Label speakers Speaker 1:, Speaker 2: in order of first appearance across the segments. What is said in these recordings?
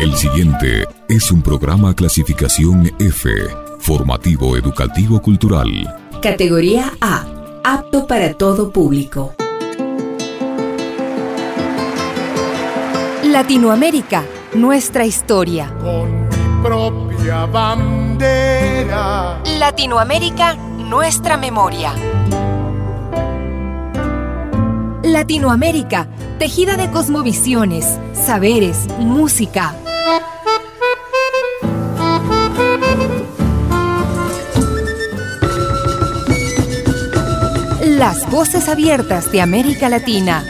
Speaker 1: El siguiente es un programa clasificación F, formativo educativo cultural.
Speaker 2: Categoría A, apto para todo público.
Speaker 3: Latinoamérica, nuestra historia.
Speaker 4: Con mi propia bandera.
Speaker 3: Latinoamérica, nuestra memoria. Latinoamérica, tejida de cosmovisiones, saberes, música. Las voces abiertas de América Latina.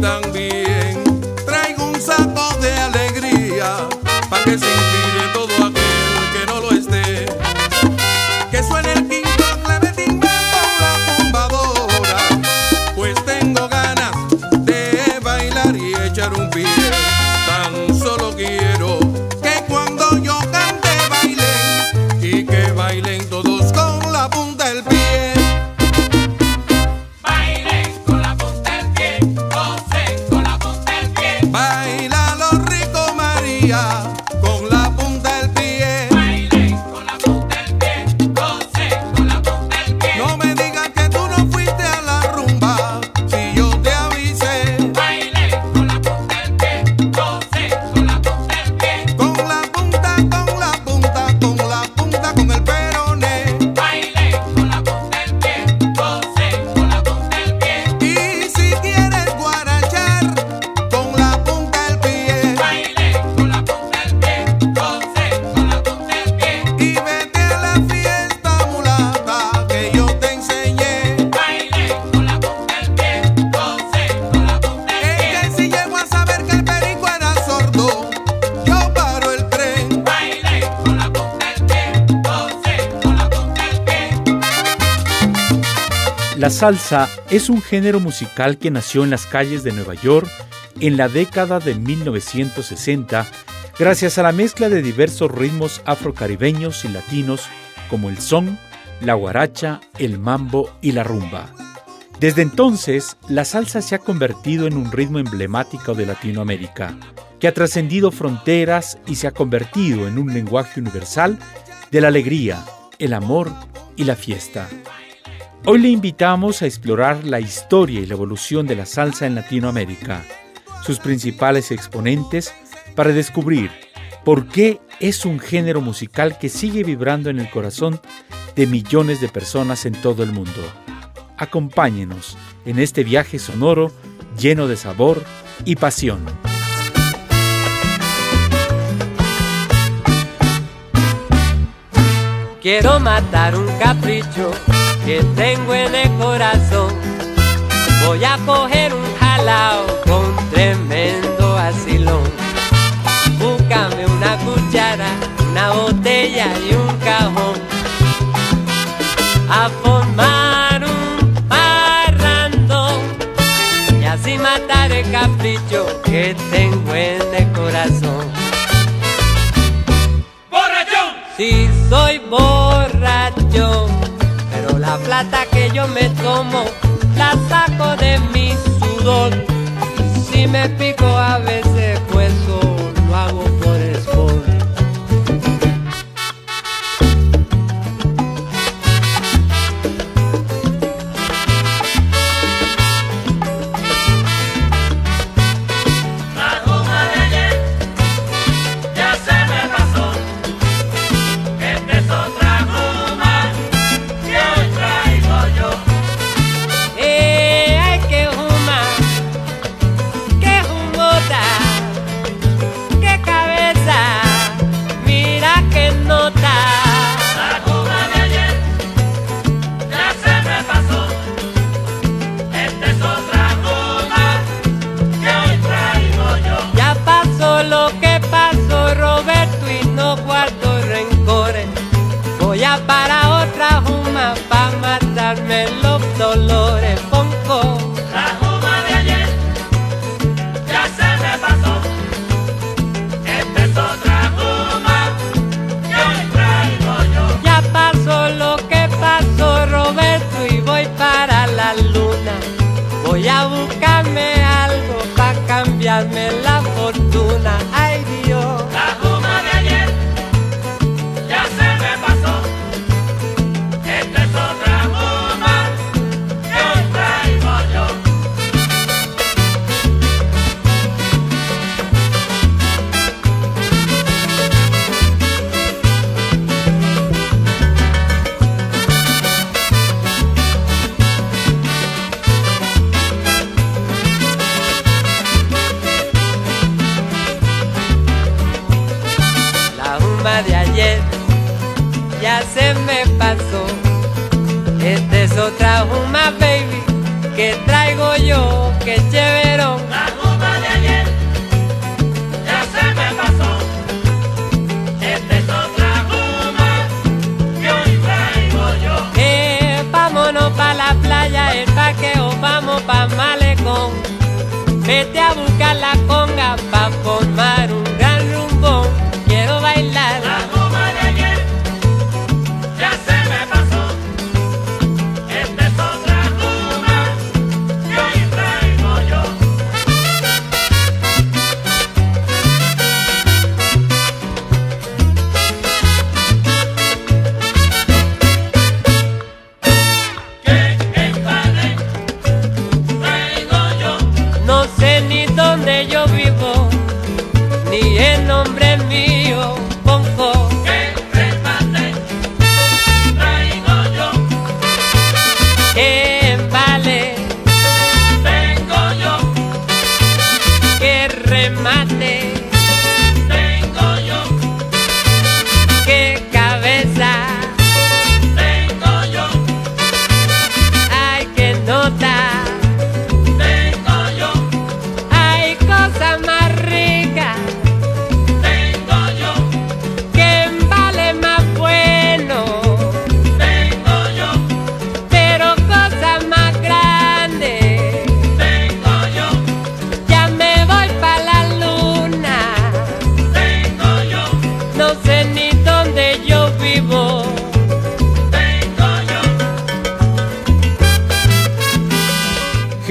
Speaker 3: también. Traigo un saco de alegría para que se inspire.
Speaker 5: La salsa es un género musical que nació en las calles de Nueva York en la década de 1960 gracias a la mezcla de diversos ritmos afrocaribeños y latinos como el son, la guaracha, el mambo y la rumba. Desde entonces, la salsa se ha convertido en un ritmo emblemático de Latinoamérica, que ha trascendido fronteras y se ha convertido en un lenguaje universal de la alegría, el amor y la fiesta. Hoy le invitamos a explorar la historia y la evolución de la salsa en Latinoamérica, sus principales exponentes, para descubrir por qué es un género musical que sigue vibrando en el corazón de millones de personas en todo el mundo. Acompáñenos en este viaje sonoro lleno de sabor y pasión.
Speaker 6: Quiero matar un capricho que tengo en el corazón. Voy a coger un jalao con tremendo asilón. Búscame una cuchara, una botella y un cajón. A formar un parrando y así matar el capricho que tengo en el corazón.
Speaker 7: ¡Borrachón!
Speaker 6: Si soy borracho la plata que yo me tomo la saco de mi sudor. Si me pico a veces,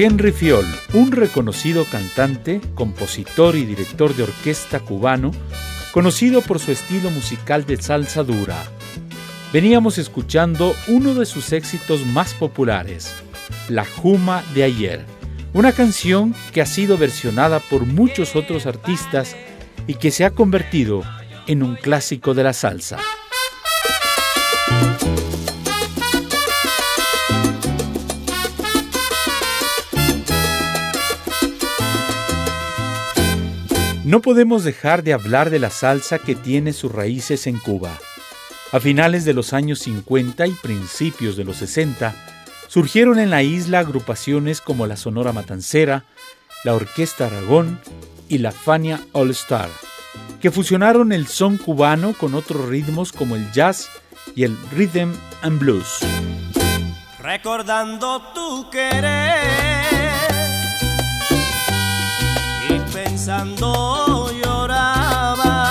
Speaker 5: Henry Fiol, un reconocido cantante, compositor y director de orquesta cubano, conocido por su estilo musical de salsa dura. Veníamos escuchando uno de sus éxitos más populares, La Juma de ayer, una canción que ha sido versionada por muchos otros artistas y que se ha convertido en un clásico de la salsa. No podemos dejar de hablar de la salsa que tiene sus raíces en Cuba. A finales de los años 50 y principios de los 60, surgieron en la isla agrupaciones como la Sonora Matancera, la Orquesta Aragón y la Fania All Star, que fusionaron el son cubano con otros ritmos como el jazz y el rhythm and blues.
Speaker 8: recordando tu querer pensando lloraba.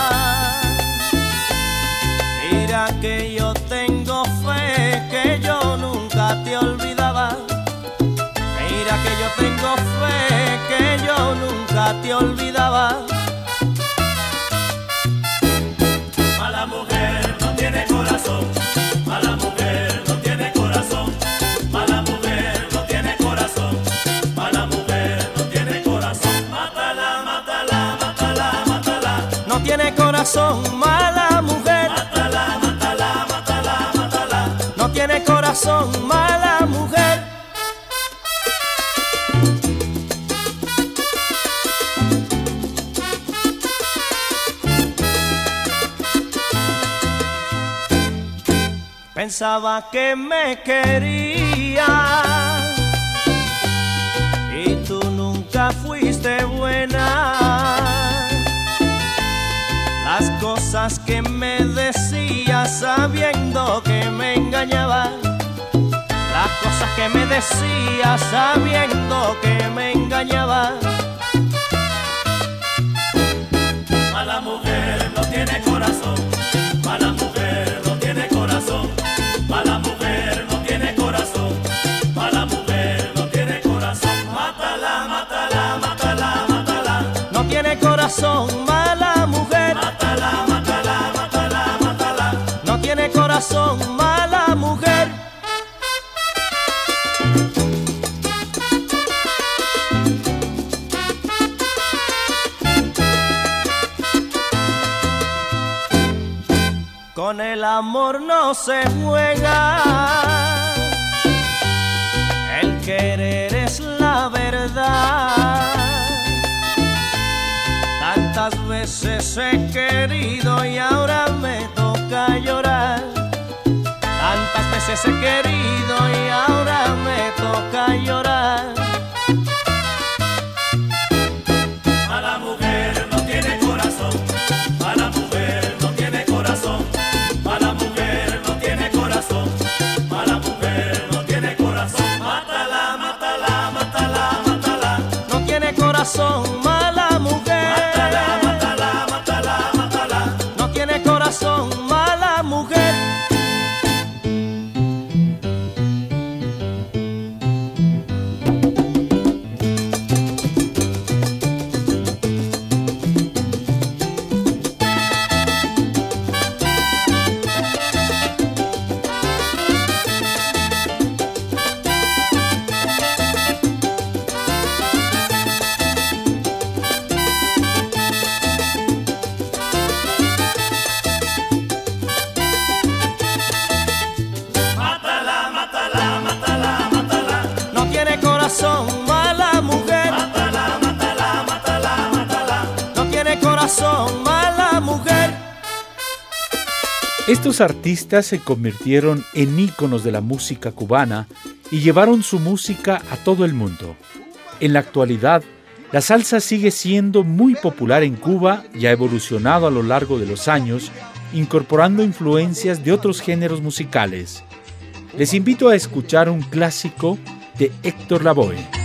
Speaker 8: Mira que yo tengo fe que yo nunca te olvidaba. Mira que yo tengo fe que yo nunca te olvidaba.
Speaker 9: Corazón, mala mujer. mátala, mátala, mátala, mátala.
Speaker 8: No tiene corazón, mala mujer. Pensaba que me quería que me decías sabiendo que me engañaba. las cosas que me decía sabiendo que me engañaba.
Speaker 9: Mala mujer no tiene corazón, mala mujer no tiene corazón, mala mujer no tiene corazón, mala mujer no tiene corazón. Mátala, mátala, mátala, mátala.
Speaker 8: No tiene corazón, amor no se juega. El querer es la verdad. Tantas veces he querido y ahora me toca llorar. Tantas veces he querido
Speaker 10: Estos artistas se convirtieron en íconos de la música cubana y llevaron su música a todo el mundo. En la actualidad, la salsa sigue siendo muy popular en Cuba y ha evolucionado a lo largo de los años, incorporando influencias de otros géneros musicales. Les invito a escuchar un clásico de Héctor Lavoe.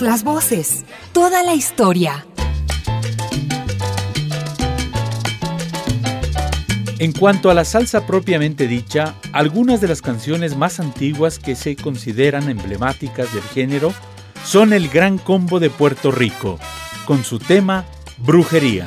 Speaker 11: Las voces, toda la historia.
Speaker 5: En cuanto a la salsa propiamente dicha, algunas de las canciones más antiguas que se consideran emblemáticas del género son el Gran Combo de Puerto Rico, con su tema Brujería.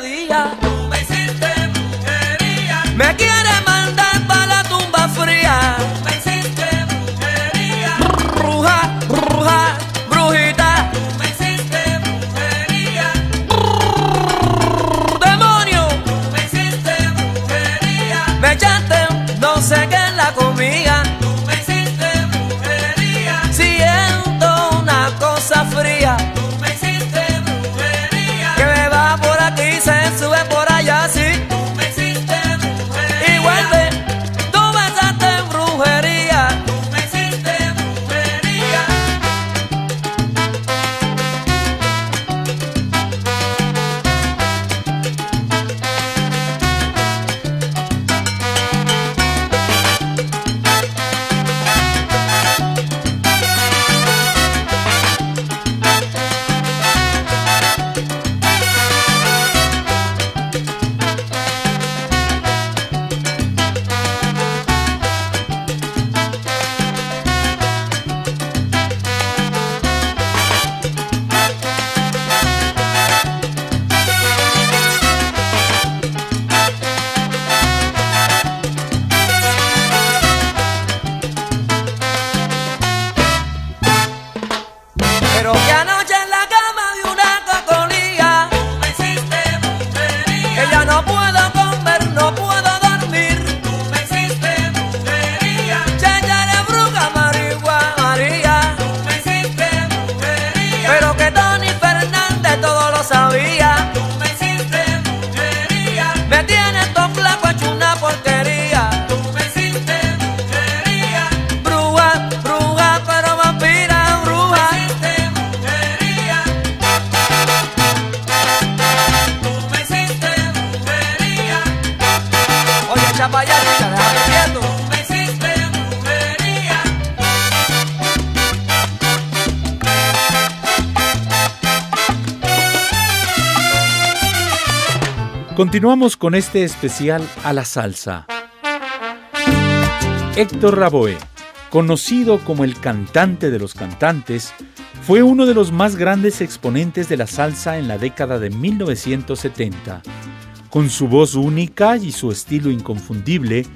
Speaker 12: noche
Speaker 5: Continuamos con este especial a la salsa. Héctor Raboe, conocido como el cantante de los cantantes, fue uno de los más grandes exponentes de la salsa en la década de 1970. Con su voz única y su estilo inconfundible,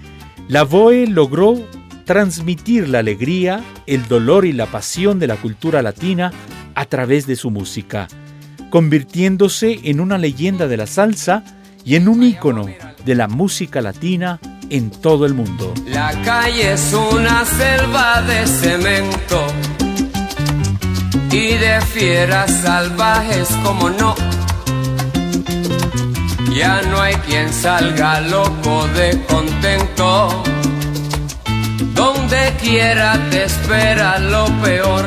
Speaker 5: Lavoe logró transmitir la alegría, el dolor y la pasión de la cultura latina a través de su música, convirtiéndose en una leyenda de la salsa y en un ícono de la música latina en todo el mundo.
Speaker 12: La calle es una selva de cemento y de fieras salvajes como no. Ya no hay quien salga loco de contento. Donde quiera te espera lo peor.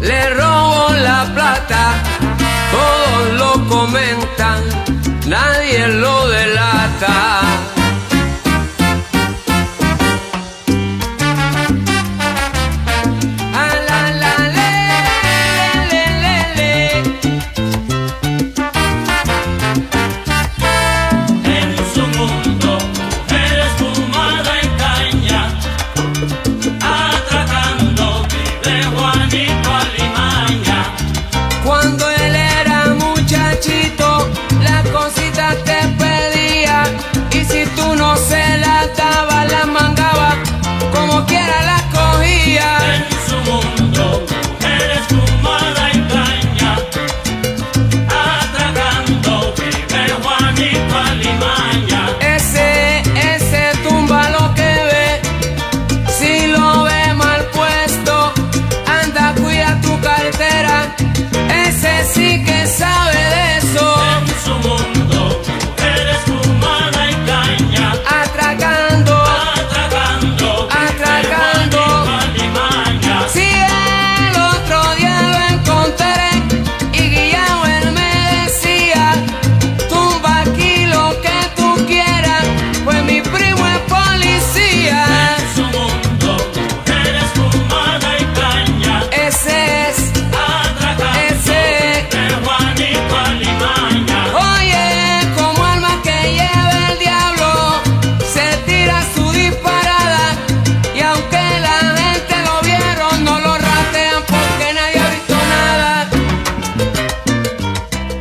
Speaker 13: le robó la plata, todos lo comentan, nadie lo delata.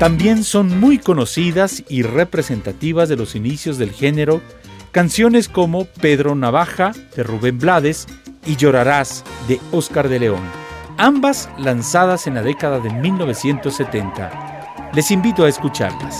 Speaker 5: También son muy conocidas y representativas de los inicios del género canciones como Pedro Navaja de Rubén Blades y Llorarás de Óscar de León, ambas lanzadas en la década de 1970. Les invito a escucharlas.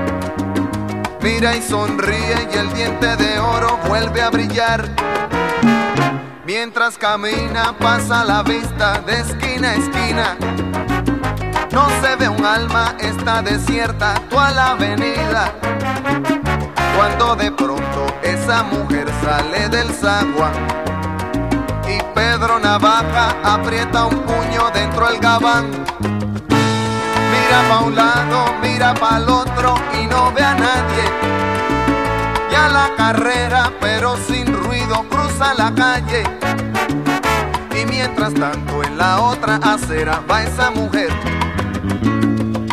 Speaker 14: Mira y sonríe y el diente de oro vuelve a brillar. Mientras camina pasa la vista de esquina a esquina. No se ve un alma, está desierta toda la avenida. Cuando de pronto esa mujer sale del sagua y Pedro Navaja aprieta un puño dentro del gabán. Mira pa' un lado, mira pa' el otro y no ve a nadie. Ya la carrera, pero sin ruido, cruza la calle. Y mientras tanto en la otra acera va esa mujer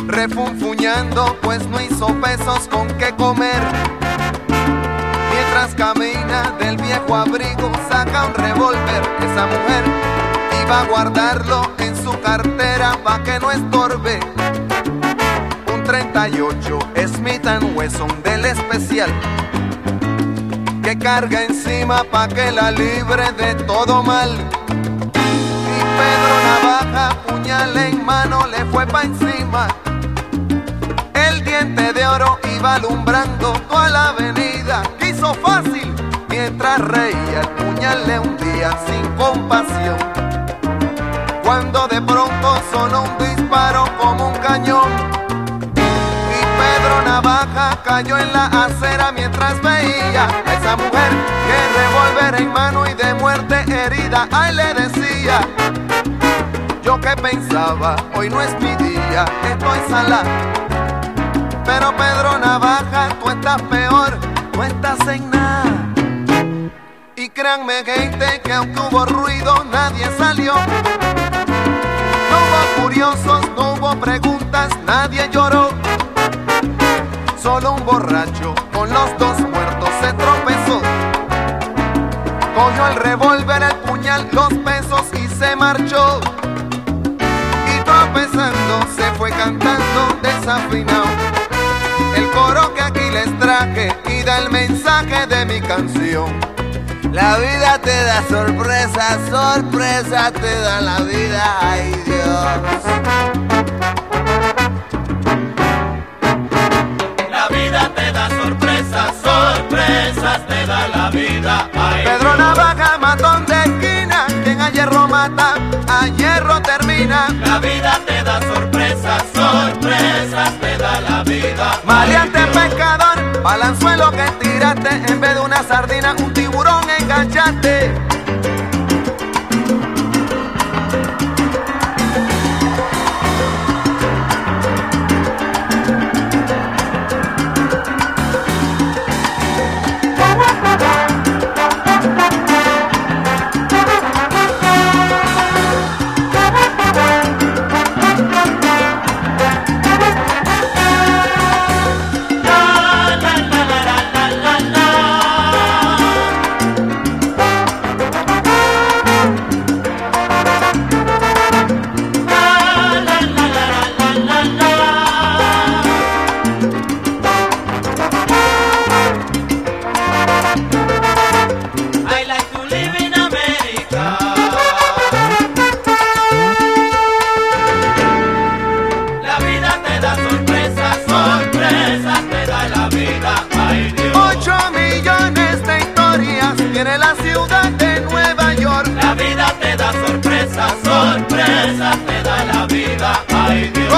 Speaker 14: refunfuñando, pues no hizo pesos con qué comer. Mientras camina del viejo abrigo, saca un revólver. Esa mujer iba a guardarlo en su cartera pa' que no estorbe. Un 38 Smith Wesson del especial que carga encima pa' que la libre de todo mal. Y Pedro Navaja, puñal en mano, le fue pa' encima de oro iba alumbrando toda la avenida. Quiso fácil mientras reía el puñal le hundía sin compasión. Cuando de pronto sonó un disparo como un cañón. Y Pedro Navaja cayó en la acera mientras veía a esa mujer que revolver en mano y de muerte herida. Ay, le decía. Yo que pensaba, hoy no es mi día, estoy salada pero Pedro Navaja, tú estás peor, tú estás en nada. Y créanme gente que aunque hubo ruido, nadie salió. Curiosos, no hubo preguntas, nadie lloró. Solo un borracho con los dos muertos se tropezó. Cogió el revólver, el puñal, los pesos y se marchó. Y tropezando se fue cantando desafinado el coro que aquí les traje y da el mensaje de mi canción. La vida te da sorpresa, sorpresa te da la vida, ay Dios.
Speaker 9: La vida te da sorpresas, sorpresas te da la vida. Ay
Speaker 14: Pedro Navaja, matón de hierro mata, a hierro termina.
Speaker 9: La vida te da sorpresas, sorpresas te da la vida.
Speaker 14: Maleante pescador, balanzuelo que tiraste, en vez de una sardina, un tiburón enganchaste.
Speaker 15: Right.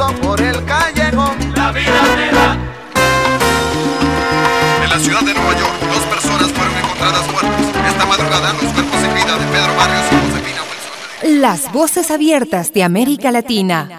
Speaker 11: Las voces abiertas de América Latina.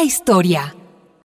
Speaker 11: Historia.